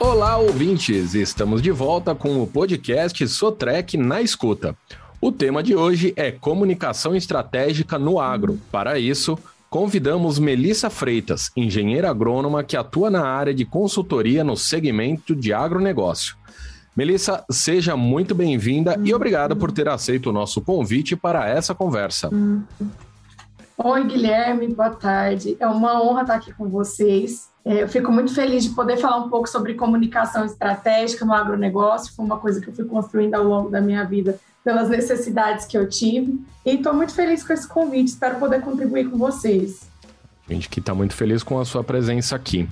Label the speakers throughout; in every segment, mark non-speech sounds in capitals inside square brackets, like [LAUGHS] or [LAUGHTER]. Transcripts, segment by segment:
Speaker 1: Olá, ouvintes! Estamos de volta com o podcast Sotrec na Escuta. O tema de hoje é comunicação estratégica no agro. Para isso, convidamos Melissa Freitas, engenheira agrônoma que atua na área de consultoria no segmento de agronegócio. Melissa, seja muito bem-vinda e obrigada por ter aceito o nosso convite para essa conversa.
Speaker 2: Oi, Guilherme, boa tarde. É uma honra estar aqui com vocês. É, eu fico muito feliz de poder falar um pouco sobre comunicação estratégica no agronegócio. Foi uma coisa que eu fui construindo ao longo da minha vida pelas necessidades que eu tive. E estou muito feliz com esse convite, espero poder contribuir com vocês.
Speaker 1: A gente que está muito feliz com a sua presença aqui.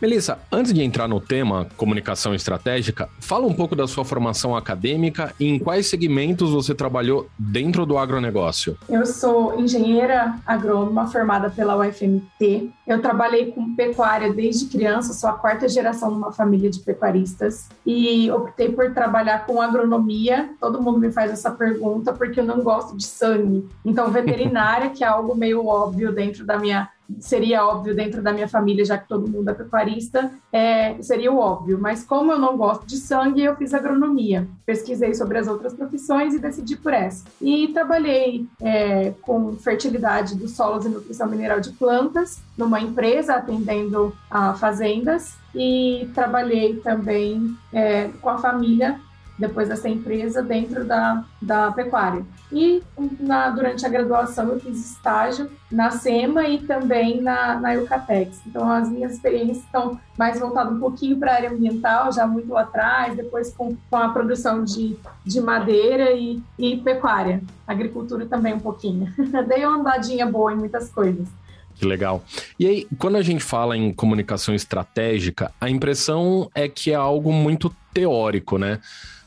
Speaker 1: Melissa, antes de entrar no tema comunicação estratégica, fala um pouco da sua formação acadêmica e em quais segmentos você trabalhou dentro do agronegócio.
Speaker 2: Eu sou engenheira agrônoma formada pela UFMT. Eu trabalhei com pecuária desde criança, sou a quarta geração numa família de pecuaristas e optei por trabalhar com agronomia. Todo mundo me faz essa pergunta porque eu não gosto de sangue. Então, veterinária, que é algo meio óbvio dentro da minha seria óbvio dentro da minha família, já que todo mundo é pecuarista, é, seria o óbvio. Mas como eu não gosto de sangue, eu fiz agronomia. Pesquisei sobre as outras profissões e decidi por essa. E trabalhei é, com fertilidade dos solos e nutrição mineral de plantas numa empresa atendendo a fazendas e trabalhei também é, com a família depois dessa empresa dentro da, da pecuária. E na, durante a graduação eu fiz estágio na SEMA e também na, na Eucatex. Então as minhas experiências estão mais voltadas um pouquinho para a área ambiental, já muito lá atrás, depois com, com a produção de, de madeira e, e pecuária. Agricultura também um pouquinho. [LAUGHS] Dei uma andadinha boa em muitas coisas.
Speaker 1: Que legal. E aí, quando a gente fala em comunicação estratégica, a impressão é que é algo muito teórico, né?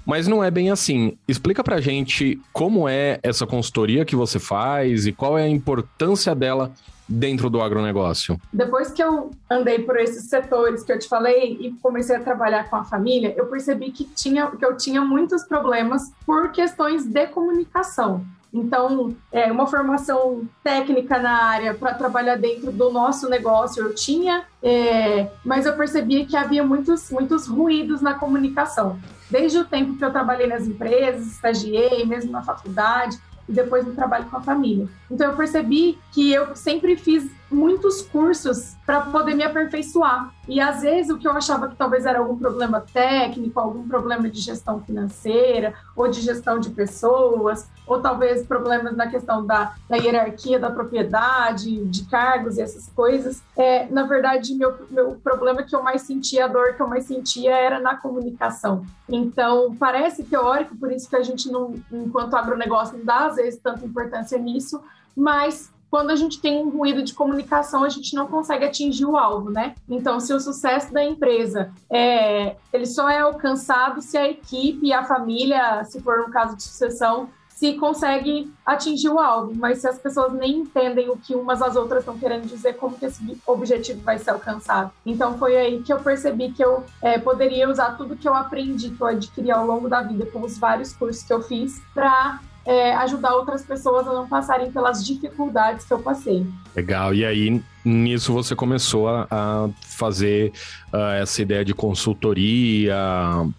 Speaker 1: Mas não é bem assim. Explica pra gente como é essa consultoria que você faz e qual é a importância dela dentro do agronegócio?
Speaker 2: Depois que eu andei por esses setores que eu te falei e comecei a trabalhar com a família, eu percebi que, tinha, que eu tinha muitos problemas por questões de comunicação. Então, é, uma formação técnica na área para trabalhar dentro do nosso negócio eu tinha, é, mas eu percebia que havia muitos, muitos ruídos na comunicação. Desde o tempo que eu trabalhei nas empresas, estagiei, mesmo na faculdade, e depois no trabalho com a família. Então eu percebi que eu sempre fiz muitos cursos para poder me aperfeiçoar. E às vezes o que eu achava que talvez era algum problema técnico, algum problema de gestão financeira, ou de gestão de pessoas, ou talvez problemas na questão da, da hierarquia da propriedade, de cargos e essas coisas, é, na verdade, meu, meu problema que eu mais sentia, a dor que eu mais sentia era na comunicação. Então, parece teórico, por isso que a gente, não, enquanto agronegócio, não dá às vezes tanta importância nisso, mas quando a gente tem um ruído de comunicação, a gente não consegue atingir o alvo, né? Então, se o sucesso da empresa é, ele só é alcançado se a equipe e a família, se for um caso de sucessão, se consegue atingir o alvo, mas se as pessoas nem entendem o que umas às outras estão querendo dizer, como que esse objetivo vai ser alcançado. Então foi aí que eu percebi que eu é, poderia usar tudo que eu aprendi, que eu adquiri ao longo da vida com os vários cursos que eu fiz, para é, ajudar outras pessoas a não passarem pelas dificuldades que eu passei.
Speaker 1: Legal. E aí, nisso você começou a, a fazer uh, essa ideia de consultoria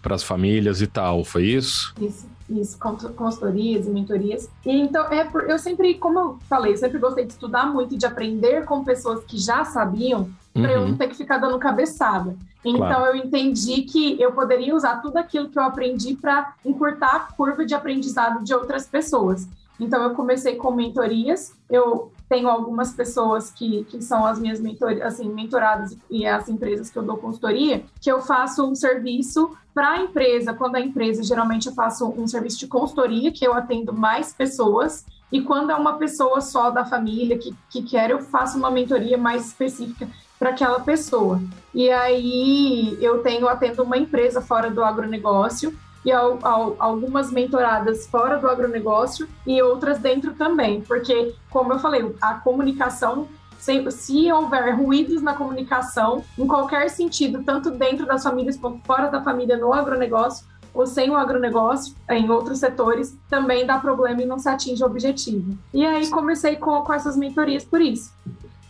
Speaker 1: para as famílias e tal, foi isso?
Speaker 2: Isso isso, consultorias e mentorias. E então, é por, eu sempre, como eu falei, eu sempre gostei de estudar muito e de aprender com pessoas que já sabiam, para uhum. eu não ter que ficar dando cabeçada. Então, claro. eu entendi que eu poderia usar tudo aquilo que eu aprendi para encurtar a curva de aprendizado de outras pessoas. Então, eu comecei com mentorias, eu tenho algumas pessoas que, que são as minhas mentor, assim, mentoradas e as empresas que eu dou consultoria, que eu faço um serviço para a empresa. Quando a empresa, geralmente eu faço um serviço de consultoria, que eu atendo mais pessoas, e quando é uma pessoa só da família que, que quer, eu faço uma mentoria mais específica para aquela pessoa. E aí eu tenho atendo uma empresa fora do agronegócio e ao, ao, algumas mentoradas fora do agronegócio e outras dentro também, porque, como eu falei, a comunicação se, se, houver ruídos na comunicação, em qualquer sentido, tanto dentro das famílias quanto fora da família no agronegócio, ou sem o agronegócio, em outros setores, também dá problema e não se atinge o objetivo. E aí comecei com, com essas mentorias por isso.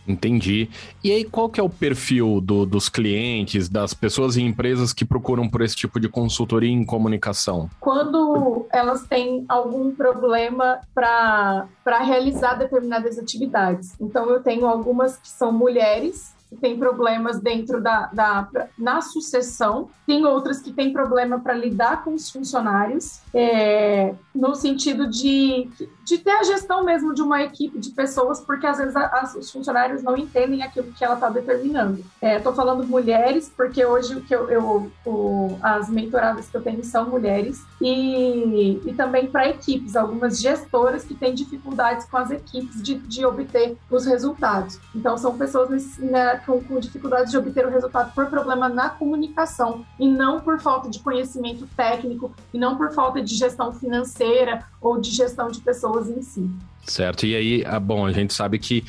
Speaker 1: Entendi. E aí, qual que é o perfil do, dos clientes, das pessoas e empresas que procuram por esse tipo de consultoria em comunicação?
Speaker 2: Quando elas têm algum problema para realizar determinadas atividades. Então, eu tenho algumas que são mulheres que têm problemas dentro da, da na sucessão, tem outras que têm problema para lidar com os funcionários, é, no sentido de, de ter a gestão mesmo de uma equipe de pessoas, porque às vezes a, a, os funcionários não entendem aquilo que ela está determinando. Estou é, falando mulheres, porque hoje o que eu, eu o, as mentoradas que eu tenho são mulheres, e, e também para equipes, algumas gestoras que têm dificuldades com as equipes de, de obter os resultados. Então, são pessoas nesse, né, com, com dificuldades de obter o resultado por problema na comunicação e não por falta de conhecimento técnico e não por falta de gestão financeira ou de gestão de pessoas em si.
Speaker 1: Certo. E aí, ah, bom, a gente sabe que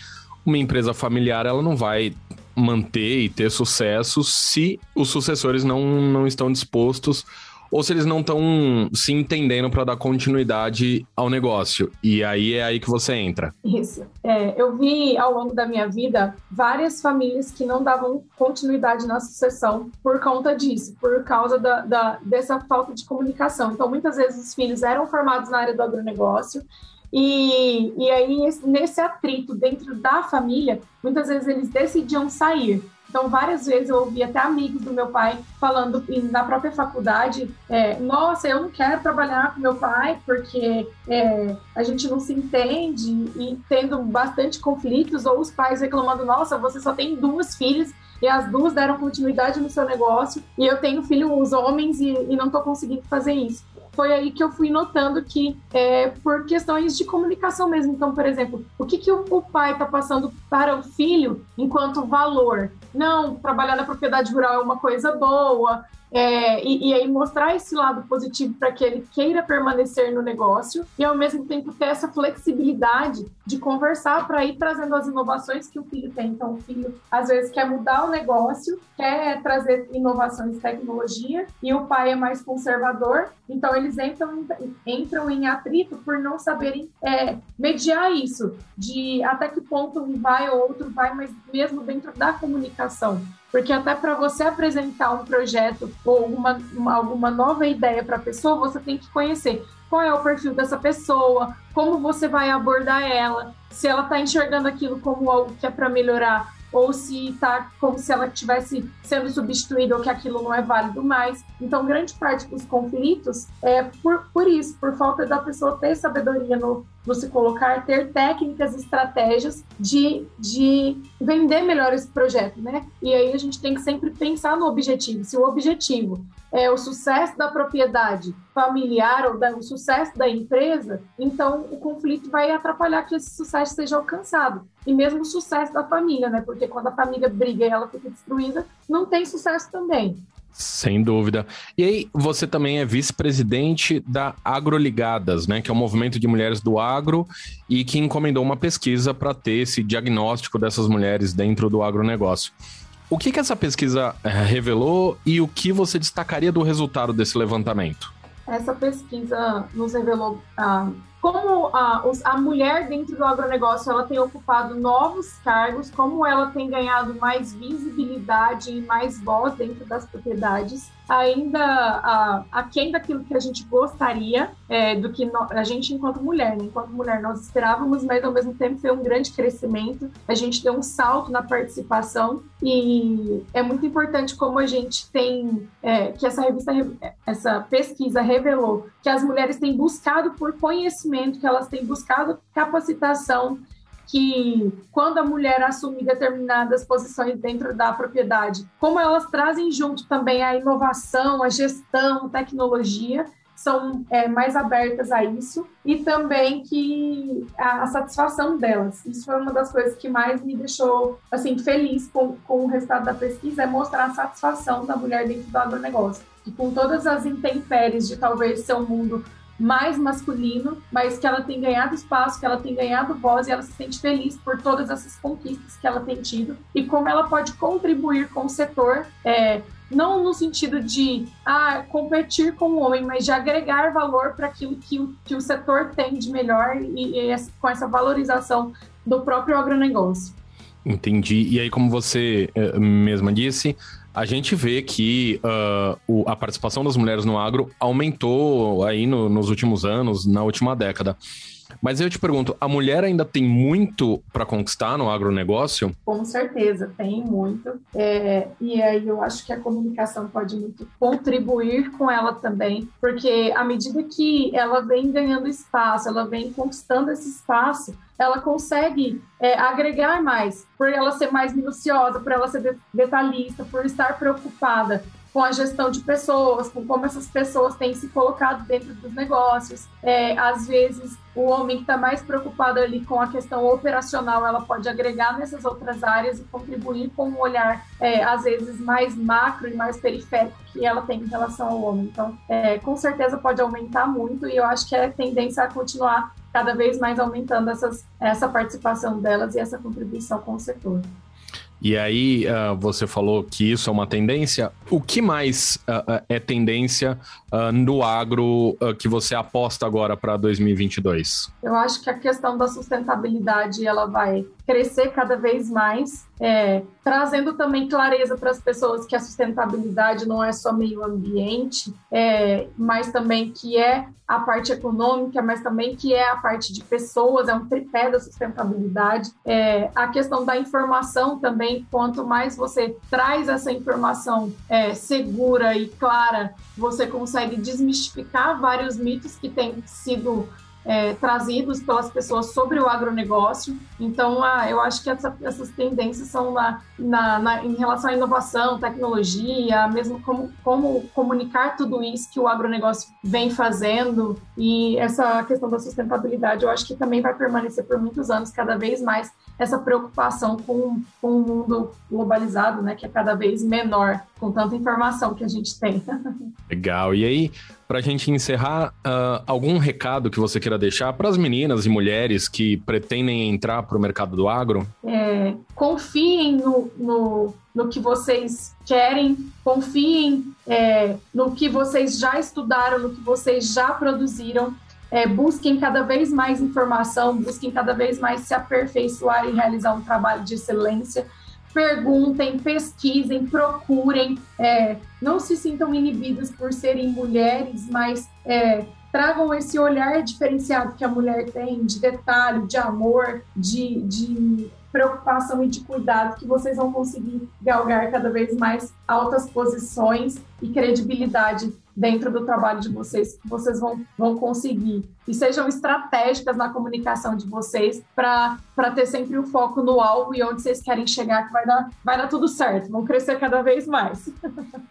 Speaker 1: uma empresa familiar ela não vai manter e ter sucesso se os sucessores não, não estão dispostos ou se eles não estão se entendendo para dar continuidade ao negócio. E aí é aí que você entra.
Speaker 2: Isso. É, eu vi ao longo da minha vida várias famílias que não davam continuidade na sucessão por conta disso, por causa da, da, dessa falta de comunicação. Então, muitas vezes os filhos eram formados na área do agronegócio e, e aí, nesse atrito dentro da família, muitas vezes eles decidiam sair. Então, várias vezes eu ouvi até amigos do meu pai falando na própria faculdade: é, Nossa, eu não quero trabalhar com meu pai porque é, a gente não se entende, e tendo bastante conflitos, ou os pais reclamando: Nossa, você só tem duas filhas e as duas deram continuidade no seu negócio, e eu tenho filhos homens e, e não estou conseguindo fazer isso foi aí que eu fui notando que é por questões de comunicação mesmo. Então, por exemplo, o que, que o, pai está passando para o filho enquanto valor? Não, trabalhar na propriedade rural é uma coisa boa, é, e, e, aí mostrar esse lado positivo para que ele queira permanecer no negócio e ao mesmo tempo ter essa flexibilidade de conversar para ir trazendo as inovações que o filho tem. Então, o filho às vezes quer mudar o negócio, quer trazer inovações, tecnologia, e o pai é mais conservador, então eles entram, entram em atrito por não saberem é, mediar isso, de até que ponto um vai ou outro vai, mas mesmo dentro da comunicação. Porque até para você apresentar um projeto ou uma, uma alguma nova ideia para a pessoa, você tem que conhecer qual é o perfil dessa pessoa, como você vai abordar ela, se ela está enxergando aquilo como algo que é para melhorar ou se está como se ela estivesse sendo substituída ou que aquilo não é válido mais. Então, grande parte dos conflitos é por, por isso, por falta da pessoa ter sabedoria no, se colocar, ter técnicas, estratégias de, de vender melhor esse projeto, né? E aí a gente tem que sempre pensar no objetivo. Se o objetivo é o sucesso da propriedade familiar ou da, o sucesso da empresa, então o conflito vai atrapalhar que esse sucesso seja alcançado. E mesmo o sucesso da família, né? Porque quando a família briga e ela fica destruída, não tem sucesso também.
Speaker 1: Sem dúvida. E aí, você também é vice-presidente da Agroligadas, né? Que é um movimento de mulheres do agro e que encomendou uma pesquisa para ter esse diagnóstico dessas mulheres dentro do agronegócio. O que, que essa pesquisa eh, revelou e o que você destacaria do resultado desse levantamento?
Speaker 2: Essa pesquisa nos revelou ah, como a, a mulher dentro do agronegócio ela tem ocupado novos cargos, como ela tem ganhado mais visibilidade e mais voz dentro das propriedades, ainda aquém daquilo que a gente gostaria, é, do que no, a gente enquanto mulher, né? enquanto mulher nós esperávamos, mas ao mesmo tempo foi um grande crescimento, a gente deu um salto na participação e é muito importante como a gente tem, é, que essa revista, essa pesquisa revelou que as mulheres têm buscado por conhecimento conhecimento, que elas têm buscado capacitação, que quando a mulher assume determinadas posições dentro da propriedade, como elas trazem junto também a inovação, a gestão, tecnologia, são é, mais abertas a isso e também que a, a, satisfação delas. Isso foi uma das coisas que mais me deixou assim feliz com, com o resultado da pesquisa, é mostrar a satisfação da mulher dentro do agronegócio. E com todas as intempéries de talvez ser um mundo mais masculino, mas que ela tem ganhado espaço, que ela tem ganhado voz e ela se sente feliz por todas essas conquistas que ela tem tido e como ela pode contribuir com o setor, é, não no sentido de ah, competir com o homem, mas de agregar valor para aquilo que o, que o setor tem de melhor e, e com essa valorização do próprio agronegócio.
Speaker 1: Entendi. E aí, como você uh, mesma disse, a gente vê que uh, o, a participação das mulheres no agro aumentou aí no, nos últimos anos, na última década. Mas eu te pergunto, a mulher ainda tem muito para conquistar no agronegócio?
Speaker 2: Com certeza, tem muito. É, e aí eu acho que a comunicação pode muito contribuir com ela também, porque à medida que ela vem ganhando espaço, ela vem conquistando esse espaço, ela consegue é, agregar mais, por ela ser mais minuciosa, por ela ser detalhista, por estar preocupada com a gestão de pessoas, com como essas pessoas têm se colocado dentro dos negócios. É, às vezes, o homem que está mais preocupado ali com a questão operacional, ela pode agregar nessas outras áreas e contribuir com um olhar, é, às vezes, mais macro e mais periférico que ela tem em relação ao homem. Então, é, com certeza pode aumentar muito e eu acho que é tendência a continuar cada vez mais aumentando essas, essa participação delas e essa contribuição com o setor.
Speaker 1: E aí, uh, você falou que isso é uma tendência. O que mais uh, é tendência uh, no agro que você aposta agora para 2022?
Speaker 2: Eu acho que a questão da sustentabilidade ela vai crescer cada vez mais, é, trazendo também clareza para as pessoas que a sustentabilidade não é só meio ambiente, é, mas também que é a parte econômica, mas também que é a parte de pessoas, é um tripé da sustentabilidade. É, a questão da informação também, quanto mais você traz essa informação é, segura e clara, você consegue desmistificar vários mitos que têm sido é, trazidos pelas pessoas sobre o agronegócio. Então, ah, eu acho que essa, essas tendências são na, na, na, em relação à inovação, tecnologia, mesmo como, como comunicar tudo isso que o agronegócio vem fazendo e essa questão da sustentabilidade, eu acho que também vai permanecer por muitos anos, cada vez mais essa preocupação com, com o mundo globalizado, né, que é cada vez menor, com tanta informação que a gente tem. [LAUGHS]
Speaker 1: Legal. E aí, para a gente encerrar, uh, algum recado que você queira deixar para as meninas e mulheres que pretendem entrar para o mercado do agro?
Speaker 2: É, confiem no, no, no, que vocês querem, confiem é, no que vocês já estudaram, no que vocês já produziram. É, busquem cada vez mais informação, busquem cada vez mais se aperfeiçoar e realizar um trabalho de excelência. Perguntem, pesquisem, procurem, é, não se sintam inibidos por serem mulheres, mas é, tragam esse olhar diferenciado que a mulher tem, de detalhe, de amor, de, de preocupação e de cuidado, que vocês vão conseguir galgar cada vez mais altas posições e credibilidade dentro do trabalho de vocês, que vocês vão, vão conseguir. E sejam estratégicas na comunicação de vocês para ter sempre o foco no alvo e onde vocês querem chegar, que vai dar, vai dar tudo certo, vão crescer cada vez mais.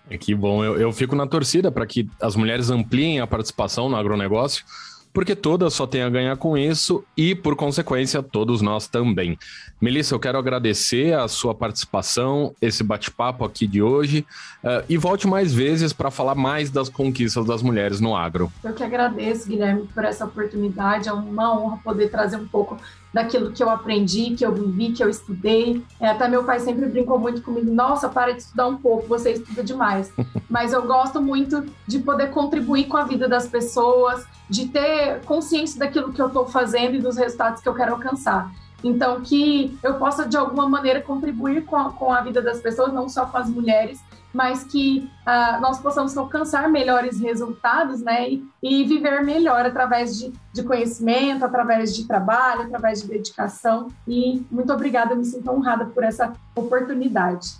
Speaker 1: É que bom, eu, eu fico na torcida para que as mulheres ampliem a participação no agronegócio porque todas só têm a ganhar com isso e, por consequência, todos nós também. Melissa, eu quero agradecer a sua participação, esse bate-papo aqui de hoje uh, e volte mais vezes para falar mais das conquistas das mulheres no agro.
Speaker 2: Eu que agradeço, Guilherme, por essa oportunidade. É uma honra poder trazer um pouco daquilo que eu aprendi, que eu vivi, que eu estudei. É, até meu pai sempre brincou muito comigo: nossa, para de estudar um pouco, você estuda demais. [LAUGHS] Mas eu gosto muito de poder contribuir com a vida das pessoas, de ter consciência daquilo que eu estou fazendo e dos resultados que eu quero alcançar. Então, que eu possa, de alguma maneira, contribuir com a, com a vida das pessoas, não só com as mulheres, mas que uh, nós possamos alcançar melhores resultados, né? E, e viver melhor através de, de, conhecimento, através de trabalho, através de dedicação. E muito obrigada, eu me sinto honrada por essa oportunidade.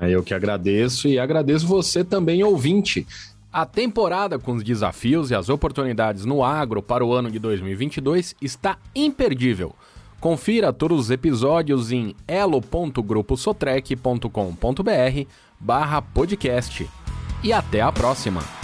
Speaker 1: É eu que agradeço e agradeço você também, ouvinte. A temporada com os desafios e as oportunidades no agro para o ano de 2022 está imperdível. Confira todos os episódios em elo.gruposotrec.com.br barra podcast. E até a próxima!